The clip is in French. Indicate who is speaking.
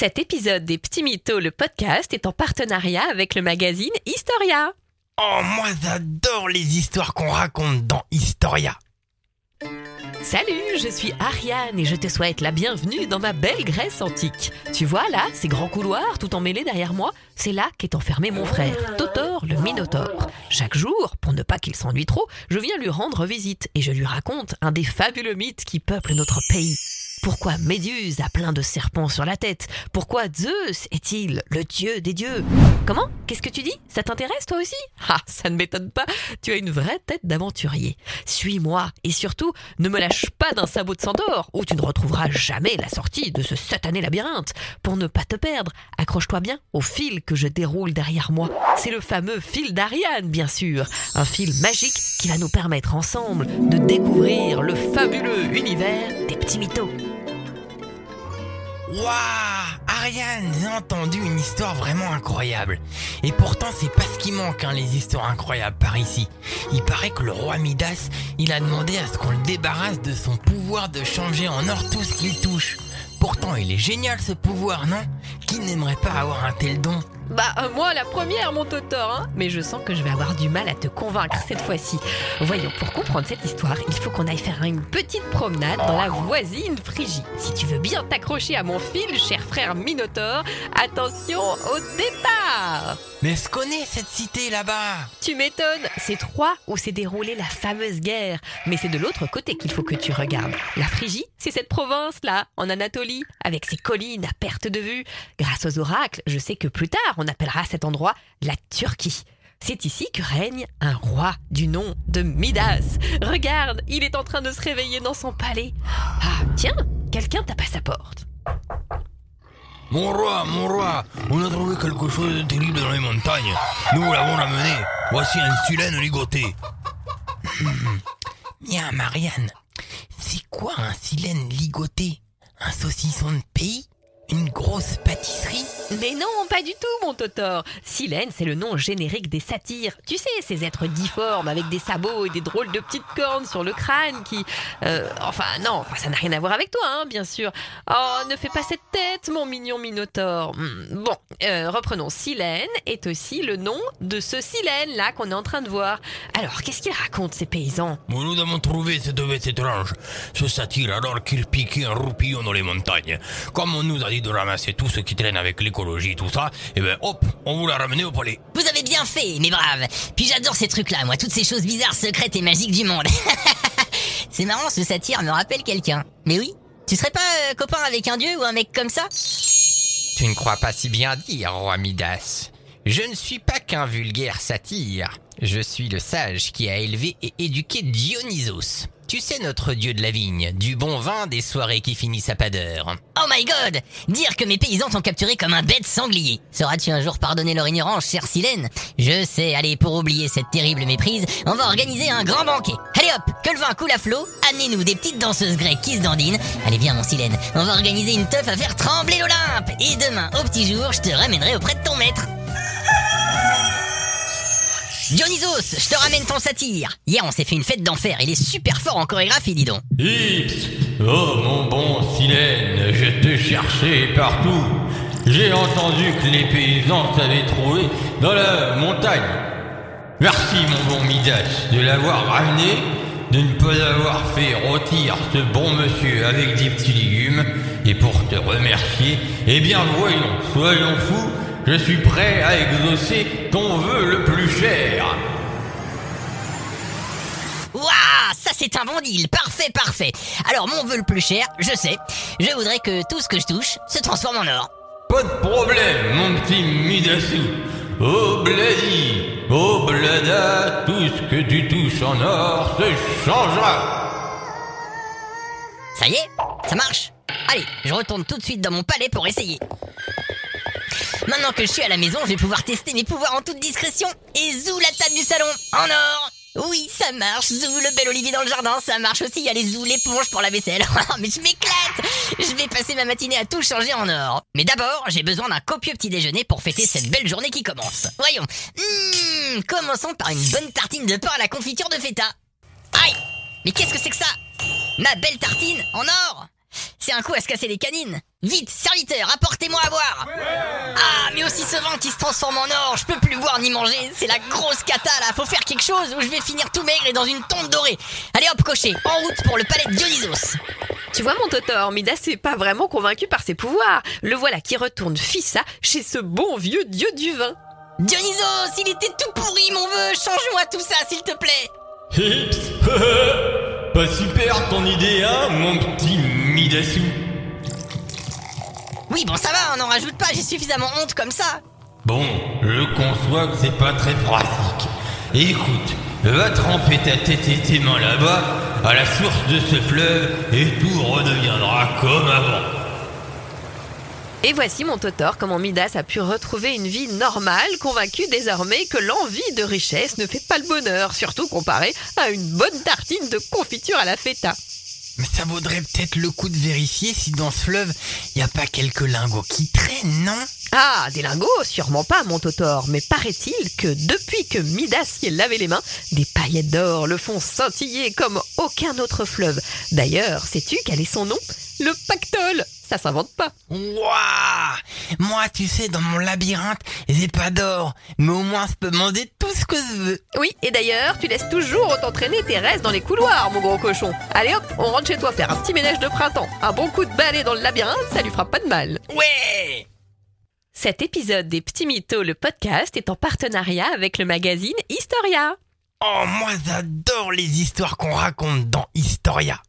Speaker 1: Cet épisode des Petits Mythos, le podcast, est en partenariat avec le magazine Historia.
Speaker 2: Oh, moi j'adore les histoires qu'on raconte dans Historia.
Speaker 1: Salut, je suis Ariane et je te souhaite la bienvenue dans ma belle Grèce antique. Tu vois là, ces grands couloirs tout emmêlés derrière moi, c'est là qu'est enfermé mon frère, Totor le Minotaure. Chaque jour, pour ne pas qu'il s'ennuie trop, je viens lui rendre visite et je lui raconte un des fabuleux mythes qui peuplent notre pays. Pourquoi Méduse a plein de serpents sur la tête? Pourquoi Zeus est-il le dieu des dieux? Comment? Qu'est-ce que tu dis? Ça t'intéresse toi aussi? Ah, ça ne m'étonne pas, tu as une vraie tête d'aventurier. Suis-moi et surtout, ne me lâche pas d'un sabot de Centaure où tu ne retrouveras jamais la sortie de ce satané labyrinthe. Pour ne pas te perdre, accroche-toi bien au fil que je déroule derrière moi. C'est le fameux fil d'Ariane, bien sûr. Un fil magique qui va nous permettre ensemble de découvrir le fabuleux univers des petits mythos.
Speaker 2: Waouh Ariane, j'ai entendu une histoire vraiment incroyable. Et pourtant, c'est pas ce qui manque, hein, les histoires incroyables par ici. Il paraît que le roi Midas, il a demandé à ce qu'on le débarrasse de son pouvoir de changer en or tout ce qu'il touche. Pourtant, il est génial ce pouvoir, non? Qui n'aimerait pas avoir un tel don?
Speaker 1: Bah, euh, moi la première, mon Totor, hein Mais je sens que je vais avoir du mal à te convaincre cette fois-ci. Voyons, pour comprendre cette histoire, il faut qu'on aille faire une petite promenade dans la voisine Phrygie. Si tu veux bien t'accrocher à mon fil, cher frère Minotaure, attention au départ
Speaker 2: Mais je connais cette cité là-bas
Speaker 1: Tu m'étonnes, c'est Troie où s'est déroulée la fameuse guerre. Mais c'est de l'autre côté qu'il faut que tu regardes. La Phrygie, c'est cette province-là, en Anatolie, avec ses collines à perte de vue. Grâce aux oracles, je sais que plus tard, on appellera cet endroit la Turquie. C'est ici que règne un roi du nom de Midas. Regarde, il est en train de se réveiller dans son palais. Ah, tiens, quelqu'un tape à sa porte.
Speaker 2: Mon roi, mon roi, on a trouvé quelque chose de terrible dans les montagnes. Nous l'avons ramené. Voici un silène ligoté. Bien, Marianne, c'est quoi un silène ligoté? Un saucisson de pays? Une grosse pâtisserie?
Speaker 1: Mais non, pas du tout, mon Totor. Silène, c'est le nom générique des satyres. Tu sais, ces êtres difformes avec des sabots et des drôles de petites cornes sur le crâne qui... euh, enfin, non, ça n'a rien à voir avec toi, hein, bien sûr. Oh, ne fais pas cette tête, mon mignon Minotaure. Hmm, Bon, euh, reprenons. Silène est aussi le nom de ce Silène-là qu'on est en train de voir. Alors, qu'est-ce qu'ils racontent, ces paysans?
Speaker 2: Nous avons trouvé cette. Ce satire alors qu'il piquait un roupillon dans les montagnes. Comme on nous a dit de ramasser tout ce qui traîne avec l'écologie, tout ça, et ben hop, on vous l'a ramené au palais.
Speaker 3: Vous avez bien fait, mes braves. Puis j'adore ces trucs-là, moi, toutes ces choses bizarres, secrètes et magiques du monde. C'est marrant, ce satire me rappelle quelqu'un. Mais oui, tu serais pas euh, copain avec un dieu ou un mec comme ça?
Speaker 4: Tu ne crois pas si bien dire, roi Midas. Je ne suis pas qu'un vulgaire satyre. Je suis le sage qui a élevé et éduqué Dionysos. Tu sais notre dieu de la vigne, du bon vin, des soirées qui finissent à pas d'heure.
Speaker 3: Oh my god Dire que mes paysans t'ont capturé comme un bête sanglier. Sauras-tu un jour pardonner leur ignorance, chère Silène? Je sais, allez, pour oublier cette terrible méprise, on va organiser un grand banquet. Allez hop, que le vin coule à flot, amenez-nous des petites danseuses grecques qui se dandinent. Allez viens mon Silène, on va organiser une teuf à faire trembler l'Olympe. Et demain, au petit jour, je te ramènerai auprès de ton maître. Dionysos, je te ramène ton satire. Hier, on s'est fait une fête d'enfer. Il est super fort en chorégraphie, dis donc.
Speaker 5: Ips Oh mon bon Silène, je te cherchais partout. J'ai entendu que les paysans t'avaient trouvé dans la montagne. Merci mon bon Midas de l'avoir ramené, de ne pas avoir fait rôtir ce bon monsieur avec des petits légumes. Et pour te remercier, eh bien voyons, soyons fous, je suis prêt à exaucer ton vœu le plus cher.
Speaker 3: Waouh, ça c'est un bon deal, parfait, parfait. Alors mon vœu le plus cher, je sais, je voudrais que tout ce que je touche se transforme en or.
Speaker 5: Pas de problème, mon petit Midassou. Oh Bladi, oh Blada, tout ce que tu touches en or se changera.
Speaker 3: Ça y est, ça marche. Allez, je retourne tout de suite dans mon palais pour essayer. Maintenant que je suis à la maison, je vais pouvoir tester mes pouvoirs en toute discrétion. Et zou la table du salon, en or oui, ça marche, Zou, le bel olivier dans le jardin, ça marche aussi, il y a les Zou, l'éponge pour la vaisselle. Oh, mais je m'éclate Je vais passer ma matinée à tout changer en or. Mais d'abord, j'ai besoin d'un copieux petit déjeuner pour fêter cette belle journée qui commence. Voyons. Mmh, commençons par une bonne tartine de pain à la confiture de feta. Aïe Mais qu'est-ce que c'est que ça? Ma belle tartine en or C'est un coup à se casser les canines Vite, serviteur, apportez-moi à boire vin qui se transforme en or, je peux plus boire ni manger, c'est la grosse cata là, faut faire quelque chose ou je vais finir tout maigre et dans une tombe dorée. Allez hop cocher, en route pour le palais de Dionysos.
Speaker 1: Tu vois mon Totor, Midas n'est pas vraiment convaincu par ses pouvoirs. Le voilà qui retourne Fissa chez ce bon vieux dieu du vin.
Speaker 3: Dionysos, il était tout pourri mon vœu, change-moi tout ça s'il te plaît.
Speaker 5: Hips Pas super ton idée, hein, mon petit Midassou
Speaker 3: Oui bon ça va, on n'en rajoute pas, j'ai suffisamment honte comme ça.
Speaker 5: Bon, je conçois que c'est pas très pratique. Écoute, va tremper ta tête et tes mains là-bas, à la source de ce fleuve, et tout redeviendra comme avant.
Speaker 1: Et voici mon Totor comment Midas a pu retrouver une vie normale, convaincu désormais que l'envie de richesse ne fait pas le bonheur, surtout comparé à une bonne tartine de confiture à la feta.
Speaker 2: Mais ça vaudrait peut-être le coup de vérifier si dans ce fleuve, y a pas quelques lingots qui traînent, non?
Speaker 1: Ah, des lingots? Sûrement pas, mon Totor, mais paraît-il que depuis que Midas est lavé les mains, des paillettes d'or le font scintiller comme aucun autre fleuve. D'ailleurs, sais-tu quel est son nom? Le pactole Ça s'invente pas.
Speaker 2: Waouh Moi, tu sais, dans mon labyrinthe, j'ai pas d'or, mais au moins je peux demander tout ce que je veux.
Speaker 1: Oui, et d'ailleurs, tu laisses toujours t'entraîner tes restes dans les couloirs, mon gros cochon. Allez hop, on rentre chez toi faire un petit ménage de printemps. Un bon coup de balai dans le labyrinthe, ça lui fera pas de mal.
Speaker 2: Ouais
Speaker 1: Cet épisode des Petits Mythos, le podcast, est en partenariat avec le magazine Historia.
Speaker 2: Oh, moi j'adore les histoires qu'on raconte dans Historia.